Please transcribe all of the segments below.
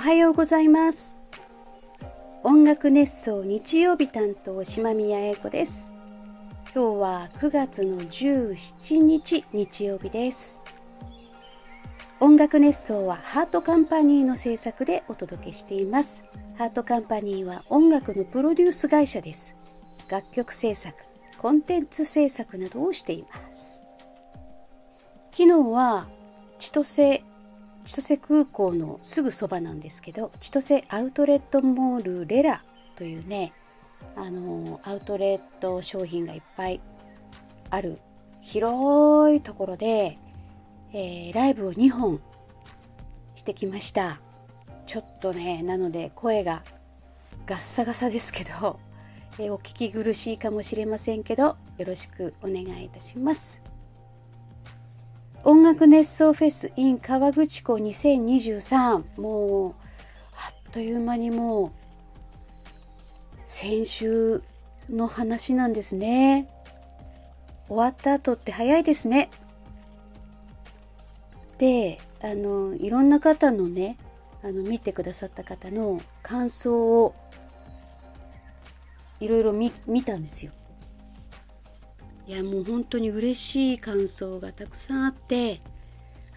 はようございます。音楽熱奏日曜日担当島宮英子です。今日は9月の17日日曜日です。音楽熱奏はハートカンパニーの制作でお届けしています。ハートカンパニーは音楽のプロデュース会社です。楽曲制作コンテンツ制作などをしています。昨日は千歳千歳空港のすぐそばなんですけど千歳アウトレットモールレラというねあのアウトレット商品がいっぱいある広いところで、えー、ライブを2本してきました。ちょっとねなので声がガッサガサですけど、えー、お聞き苦しいかもしれませんけどよろしくお願いいたします。音楽熱奏フェス in 川口湖2023もうあっという間にもう先週の話なんですね。終わった後って早いですね。であのいろんな方のねあの見てくださった方の感想をいろいろ見たんですよ。いやもう本当に嬉しい感想がたくさんあって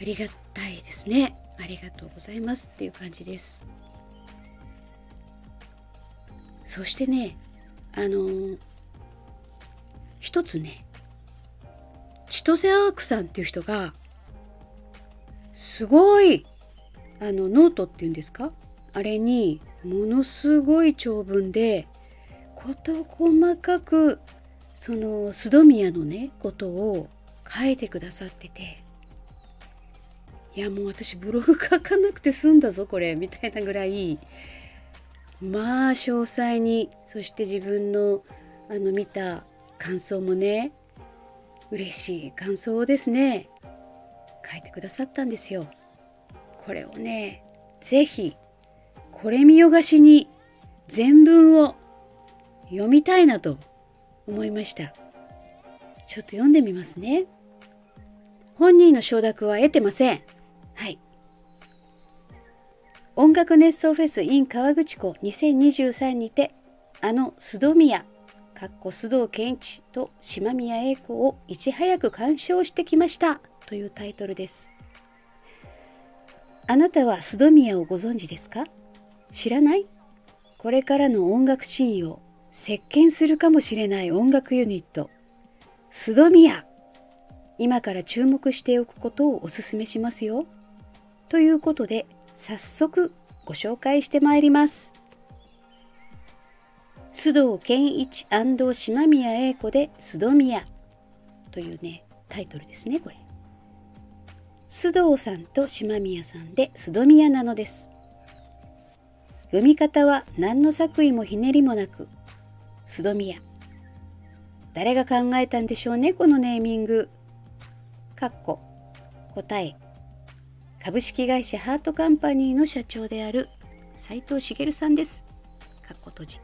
ありがたいですね。ありがとうございますっていう感じです。そしてねあの一つね千歳アークさんっていう人がすごいあのノートっていうんですか？あれにものすごい長文で事細かくその須戸宮のねことを書いてくださってていやもう私ブログ書かなくて済んだぞこれみたいなぐらいまあ詳細にそして自分のあの見た感想もね嬉しい感想をですね書いてくださったんですよ。これをね是非これ見よがしに全文を読みたいなと思いました。ちょっと読んでみますね。本人の承諾は得てません。はい。音楽熱奏フェス in 川口湖2023にて、あの須戸宮、かっこ須藤健一と島宮英子をいち早く鑑賞してきましたというタイトルです。あなたは須戸宮をご存知ですか？知らない？これからの音楽シーンを席巻するかもしれない音楽ユニット、スドミヤ。今から注目しておくことをお勧めしますよ。ということで、早速ご紹介してまいります。須藤健一島宮英子で須藤宮というね、タイトルですね、これ。須藤さんと島宮さんで須藤宮なのです。読み方は何の作為もひねりもなく須戸宮。誰が考えたんでしょうね、このネーミング。かっこ、答え。株式会社ハートカンパニーの社長である斉藤茂さんです。かっこ閉じ。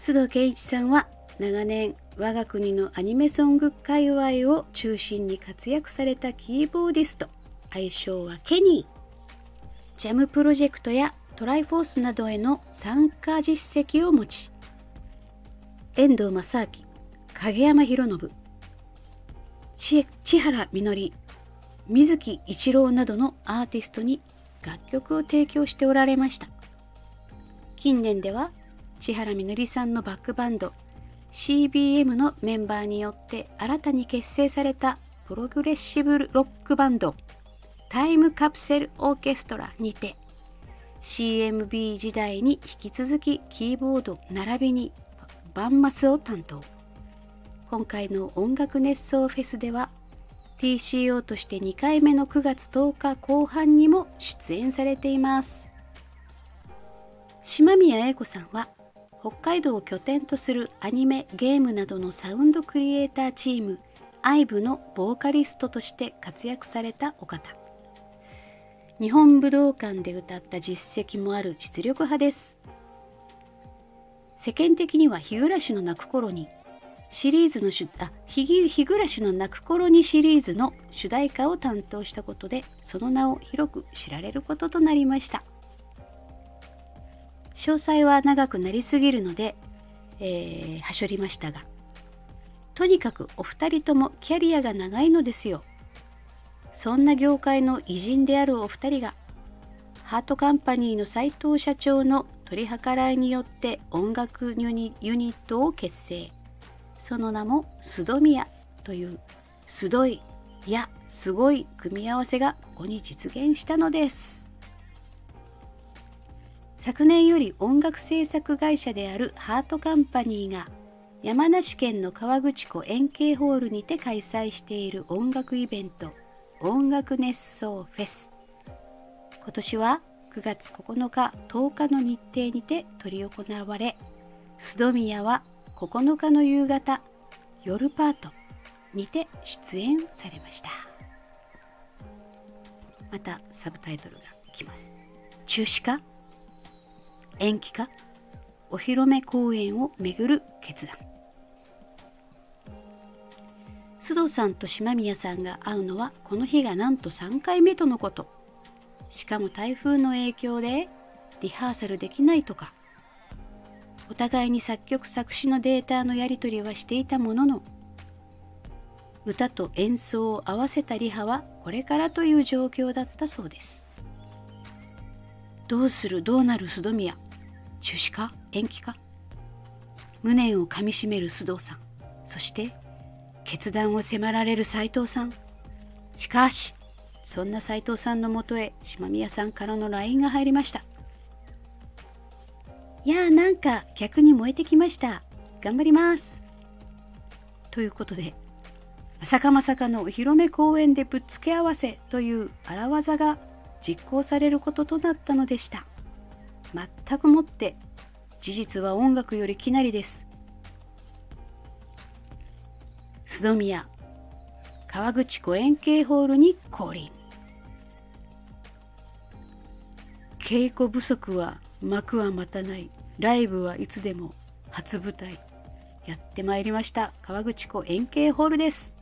須藤健一さんは長年我が国のアニメソング界隈を中心に活躍されたキーボーディスト愛称はケニージャムプロジェクトやトライフォースなどへの参加実績を持ち遠藤正明影山博信千原みのり水木一郎などのアーティストに楽曲を提供しておられました。近年では千原みのりさんのバックバンド CBM のメンバーによって新たに結成されたプログレッシブロックバンドタイムカプセルオーケストラにて CMB 時代に引き続きキーボード並びにバンマスを担当。今回の音楽熱奏フェスでは TCO として2回目の9月10日後半にも出演されています。島宮英子さんは北海道を拠点とするアニメゲームなどのサウンドクリエイターチーム IVE のボーカリストとして活躍されたお方。日本武道館で歌った実績もある実力派です。世間的には日暮の泣く頃にシリーズのあ日日暮らしの泣く頃にシリーズの主題歌を担当したことでその名を広く知られることとなりました。詳細は長くなりすぎるので、えー、はしょりましたがとにかくお二人ともキャリアが長いのですよ。そんな業界の偉人であるお二人がハートカンパニーの斉藤社長の取り計らいによって音楽ユニットを結成。その名もスドミヤというすどいやすごい組み合わせがここに実現したのです。昨年より音楽制作会社であるハートカンパニーが山梨県の河口湖円形ホールにて開催している音楽イベント音楽熱奏フェス。今年は9月9日10日の日程にて執り行われ須戸宮は9日の夕方夜パートにて出演されました。またサブタイトルが来ます。中止か？延期か？お披露目公演をめぐる決断。須藤さんと島宮さんが会うのはこの日がなんと3回目とのこと。しかも台風の影響でリハーサルできないとか。お互いに作曲作詞のデータのやり取りはしていたものの歌と演奏を合わせたリハはこれからという状況だったそうです。どうするどうなる須戸宮。中止か？延期か？無念をかみしめる須藤さん。そして決断を迫られる斎藤さんしかしそんな斎藤さんのもとへ島宮さんからの LINE が入りましたいやーなんか逆に燃えてきました。頑張ります。ということで、まさかまさかのお披露目公演でぶっつけ合わせという荒技が実行されることとなったのでした。全くもって事実は音楽よりきなりです。須戸宮川口湖円形ホールに降臨。稽古不足は幕は待たない。ライブはいつでも初舞台。やってまいりました。川口湖円形ホールです。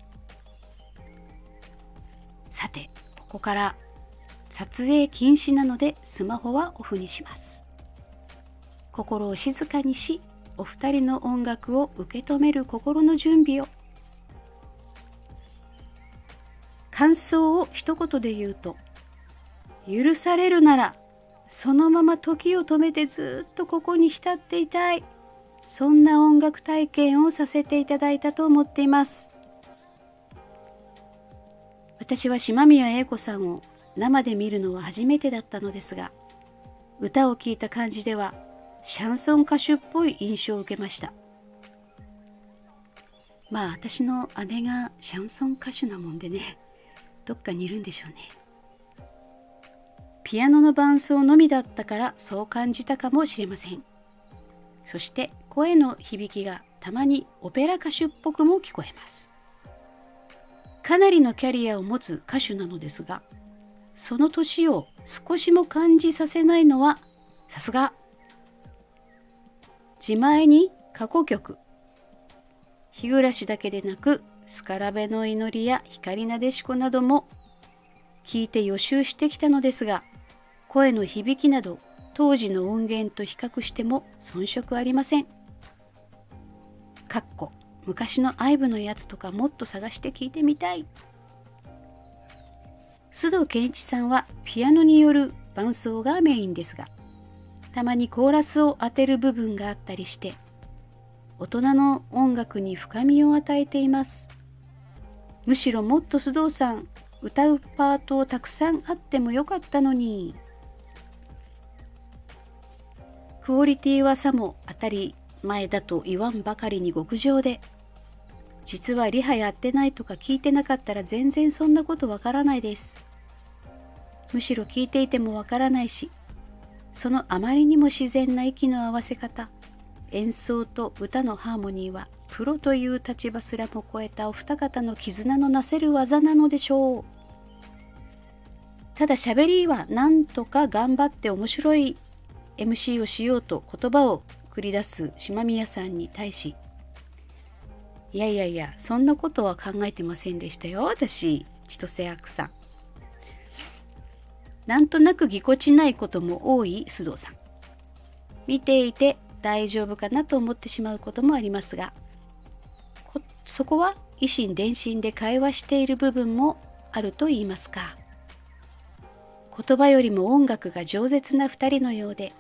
さてここから撮影禁止なのでスマホはオフにします。心を静かにしお二人の音楽を受け止める心の準備を。感想を一言で言うと許されるならそのまま時を止めてずっとここに浸っていたい。そんな音楽体験をさせていただいたと思っています。私は島宮英子さんを生で見るのは初めてだったのですが歌を聴いた感じではシャンソン歌手っぽい印象を受けました。まあ私の姉がシャンソン歌手なもんでね。どっかにいるんでしょうね。ピアノの伴奏のみだったからそう感じたかもしれません。そして声の響きがたまにオペラ歌手っぽくも聞こえます。かなりのキャリアを持つ歌手なのですがその年を少しも感じさせないのはさすが。自前に過去曲日暮らしだけでなくスカラベの祈りや光なでしこなども聞いて予習してきたのですが声の響きなど当時の音源と比較しても遜色ありません。かっこ昔のアイブのやつとかもっと探して聞いてみたい。須藤健一さんはピアノによる伴奏がメインですが、たまにコーラスを当てる部分があったりして、大人の音楽に深みを与えています。むしろもっと須藤さん、歌うパートをたくさんあってもよかったのに。クオリティはさも当たり前だと言わんばかりに極上で、実はリハやってないとか聞いてなかったら全然そんなことわからないです。むしろ聞いていてもわからないし、そのあまりにも自然な息の合わせ方、演奏と歌のハーモニーはプロという立場すらも超えたお二方の絆のなせる技なのでしょう。ただ喋りはなんとか頑張って面白い MC をしようと言葉を繰り出す島宮さんに対しいやいやいやそんなことは考えてませんでしたよ私千歳悪さんなんとなくぎこちないことも多い須藤さん見ていて大丈夫かなと思ってしまうこともありますがそこは維心伝心で会話している部分もあると言いますか。言葉よりも音楽が饒舌な2人のようで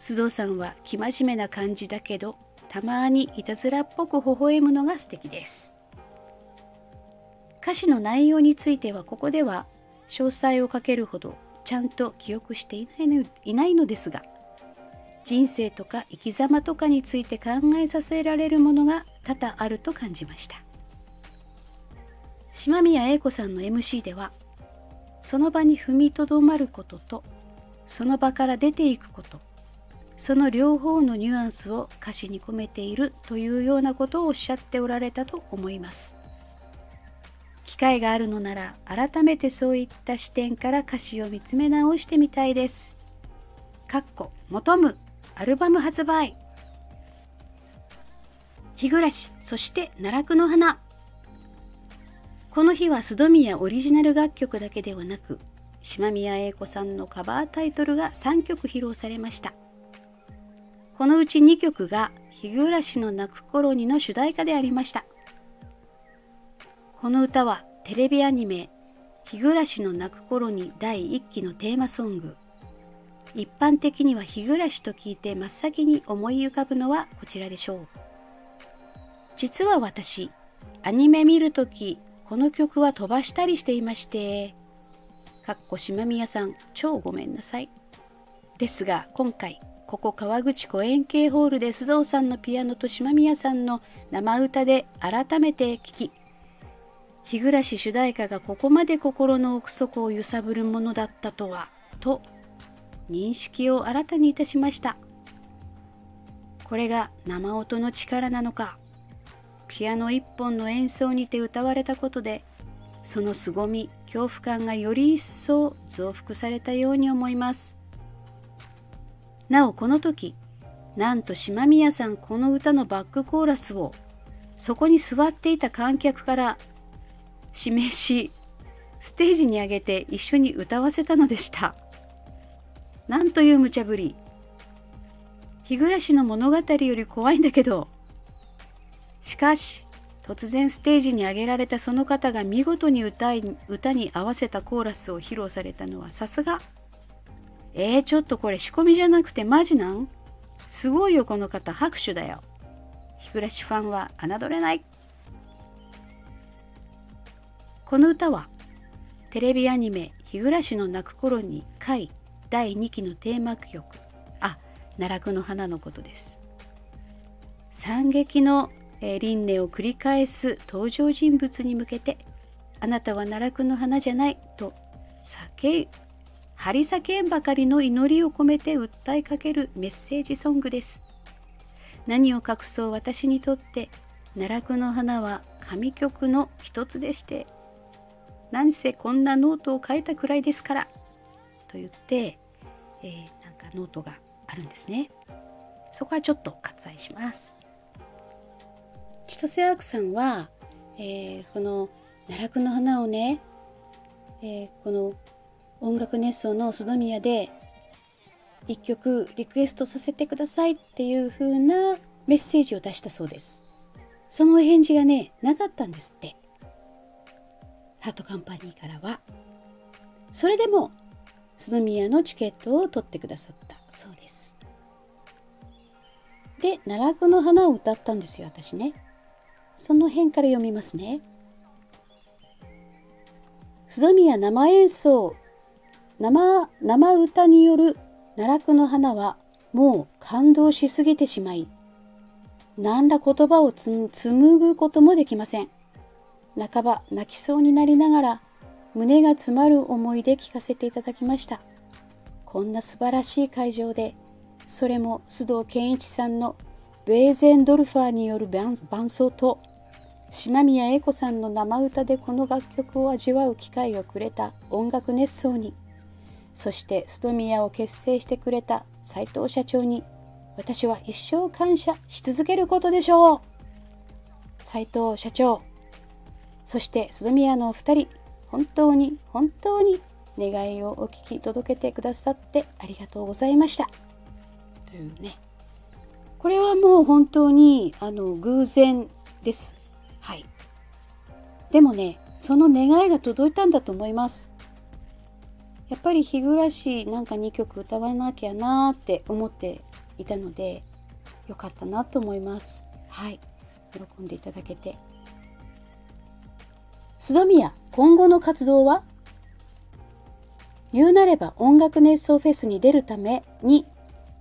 須藤さんは生真面目な感じだけどたまにいたずらっぽく微笑むのが素敵です。歌詞の内容についてはここでは詳細をかけるほどちゃんと記憶していないのいないのですが人生とか生き様とかについて考えさせられるものが多々あると感じました。島宮英子さんの MC ではその場に踏みとどまることとその場から出ていくことその両方のニュアンスを歌詞に込めているというようなことをおっしゃっておられたと思います。機会があるのなら改めてそういった視点から歌詞を見つめ直してみたいです。かっこ求む。アルバム発売。日暮そして奈落の花。この日は須戸宮オリジナル楽曲だけではなく島宮英子さんのカバータイトルが3曲披露されました。このうち2曲が「日暮の泣く頃に」の主題歌でありました。この歌はテレビアニメ「日暮の泣く頃に」第1期のテーマソング。一般的には日暮と聞いて真っ先に思い浮かぶのはこちらでしょう。実は私アニメ見るときこの曲は飛ばしたりしていましてかっこ島宮さん超ごめんなさい。ですが今回ここ川口湖円形ホールで須藤さんのピアノと島宮さんの生歌で改めて聴き日暮主題歌がここまで心の奥底を揺さぶるものだったとはと認識を新たにいたしました。これが生音の力なのかピアノ一本の演奏にて歌われたことでその凄み恐怖感がより一層増幅されたように思います。なおこの時なんと島宮さんこの歌のバックコーラスをそこに座っていた観客から指名しステージに上げて一緒に歌わせたのでした。なんという無茶ぶり。日暮の物語より怖いんだけど。しかし、突然ステージに上げられたその方が見事に歌い歌に合わせたコーラスを披露されたのはさすが。えー、ちょっとこれ仕込みじゃなくてマジなん？すごいよこの方拍手だよ。日暮ファンは侮れない。この歌はテレビアニメ「日暮の泣く頃に回第2期のテーマ曲。あ奈落の花のことです。惨劇の、輪廻を繰り返す登場人物に向けてあなたは奈落の花じゃないと叫張り叫んばかりの祈りを込めて訴えかけるメッセージソングです。何を隠そう私にとって奈落の花は神曲の一つでして何せこんなノートを書いたくらいですからと言って、えー、なんかノートがあるんですね。そこはちょっと割愛します。千歳アークさんは、えー、この奈落の花をね、えー、この音楽熱奏の須宮で一曲リクエストさせてくださいっていう風なメッセージを出したそうです。その返事がね、なかったんですって。ハートカンパニーからは。それでも須宮のチケットを取ってくださったそうです。で、奈落の花を歌ったんですよ、私ね。その辺から読みますね。須宮生演奏、生、生歌による奈落の花はもう感動しすぎてしまい、何ら言葉を紡ぐこともできません。半ば泣きそうになりながら胸が詰まる思いで聞かせていただきました。こんな素晴らしい会場で、それも須藤健一さんのベーゼンドルファーによる伴奏と、島宮英子さんの生歌でこの楽曲を味わう機会をくれた音楽熱奏に、そして須藤宮を結成してくれた斉藤社長に、私は一生感謝し続けることでしょう。斉藤社長、そして須宮のお二人、本当に本当に願いをお聞き届けてくださってありがとうございました。というね。これはもう本当にあの偶然です。はい。でもね、その願いが届いたんだと思います。やっぱり日暮らしなんか2曲歌わなきゃなーって思っていたので、よかったなと思います。はい。喜んでいただけて。須戸宮、今後の活動は？言うなれば音楽熱奏フェスに出るために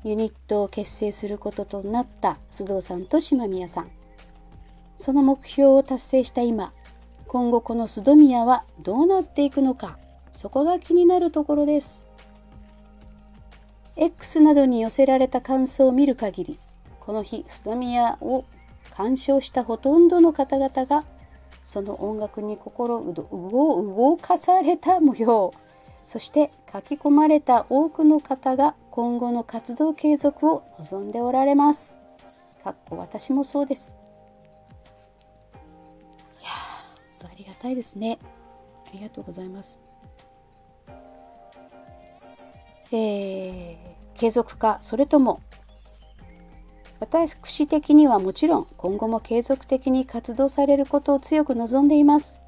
ユニットを結成することとなった須藤さんと島宮さん。その目標を達成した今、今後この須戸宮はどうなっていくのか、そこが気になるところです。X などに寄せられた感想を見る限り、この日、須戸宮を鑑賞したほとんどの方々が、その音楽に心動かされた模様。そして書き込まれた多くの方が今後の活動継続を望んでおられます。かっこ私もそうです。いやー、ありがたいですね。ありがとうございます。えー、継続か、それとも私的にはもちろん今後も継続的に活動されることを強く望んでいます。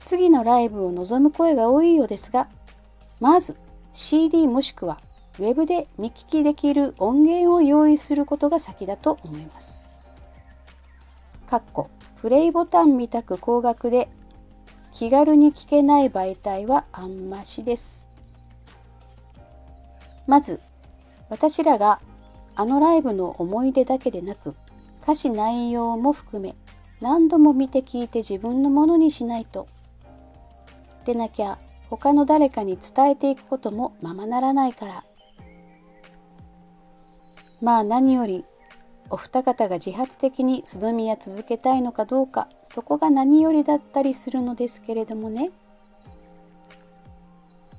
次のライブを望む声が多いようですが、まず CD もしくは Web で見聞きできる音源を用意することが先だと思います。かっこプレイボタンみたく高額で気軽に聞けない媒体はあんましです。まず私らがあのライブの思い出だけでなく歌詞内容も含め何度も見て聞いて自分のものにしないとでなきゃ他の誰かに伝えていくこともままならないから。まあ何よりお二方が自発的に素ど宮続けたいのかどうかそこが何よりだったりするのですけれどもね。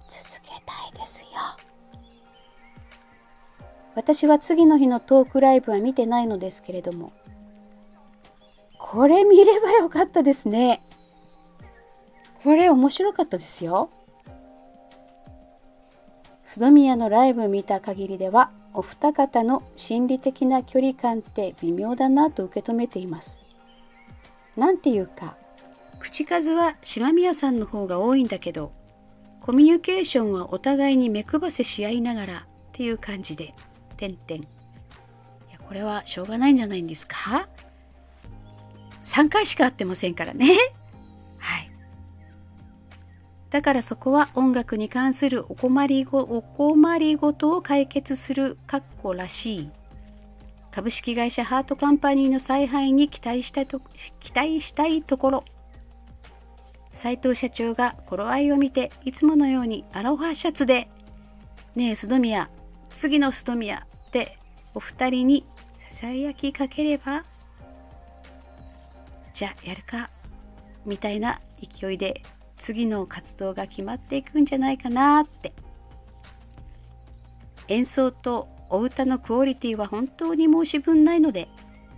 続けたいですよ。私は次の日のトークライブは見てないのですけれどもこれ見ればよかったですねこれ面白かったですよ。須戸宮のライブ見た限りでは、お二方の心理的な距離感って微妙だなと受け止めています。なんていうか、口数は島宮さんの方が多いんだけど、コミュニケーションはお互いに目配せし合いながらっていう感じで、てんてん。いや、これはしょうがないんじゃないんですか ?3 回しか会ってませんからね。はいだからそこは音楽に関するお困りごお困りごとを解決する括弧らしい株式会社ハートカンパニーの采配に期待したと期待したいところ斉藤社長が頃合いを見ていつものようにアロハシャツで「ねえ須宮次の須戸宮」ってお二人にささやきかければじゃあやるかみたいな勢いで次の活動が決まっていくんじゃないかなって。演奏とお歌のクオリティは本当に申し分ないので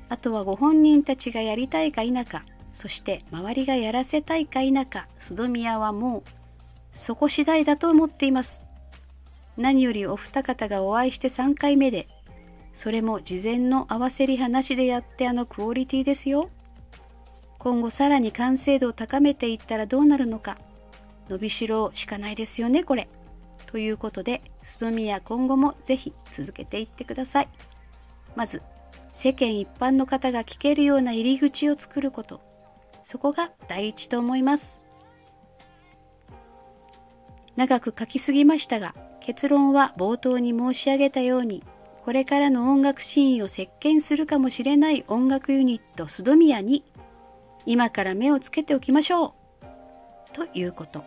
あとはご本人たちがやりたいか否かそして周りがやらせたいか否か須戸宮はもうそこ次第だと思っています。何よりお二方がお会いして3回目でそれも事前の合わせり話でやってあのクオリティですよ今後さらに完成度を高めていったらどうなるのか伸びしろしかないですよねこれ。ということでストミヤ今後もぜひ続けていってください。まず世間一般の方が聞けるような入り口を作ることそこが第一と思います。長く書きすぎましたが結論は冒頭に申し上げたようにこれからの音楽シーンを席巻するかもしれない音楽ユニットスドミヤに今から目をつけておきましょうということ。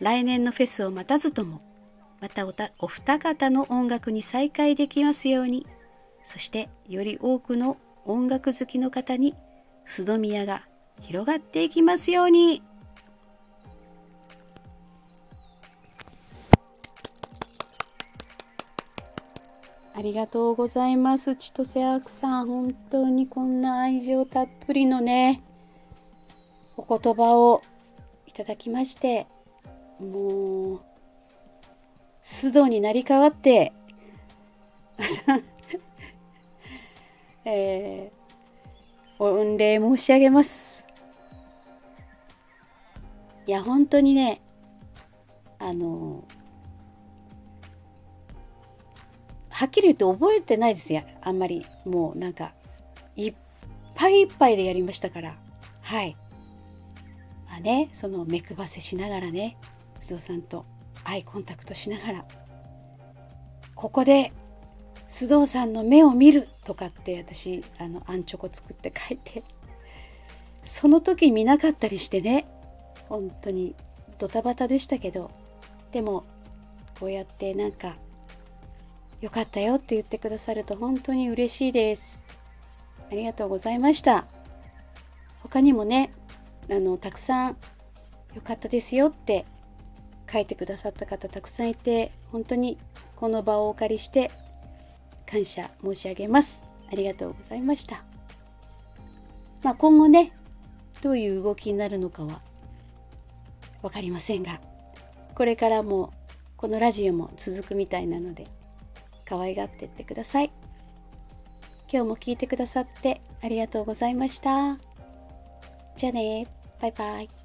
来年のフェスを待たずとも、またおたお二方の音楽に再会できますように、そしてより多くの音楽好きの方に須戸宮が広がっていきますように。ありがとうございます。千歳アクさん。本当にこんな愛情たっぷりのね、お言葉をいただきまして、もう、須藤になり変わって、えー、御礼申し上げます。いや、本当にね、あの、はっきり言って覚えてないですよ。あんまり。もうなんか、いっぱいいっぱいでやりましたから。はい。まあね、その目配せしながらね、須藤さんとアイコンタクトしながら、ここで須藤さんの目を見るとかって私、あの、アンチョコ作って書いて、その時見なかったりしてね、本当にドタバタでしたけど、でも、こうやってなんか、よかったよって言ってくださると本当に嬉しいです。ありがとうございました。他にもね、あの、たくさん良かったですよって書いてくださった方たくさんいて、本当にこの場をお借りして感謝申し上げます。ありがとうございました。まあ、今後ね、どういう動きになるのかは分かりませんが、これからもこのラジオも続くみたいなので、可愛がってってください。今日も聞いてくださってありがとうございました。じゃあねバイバイ。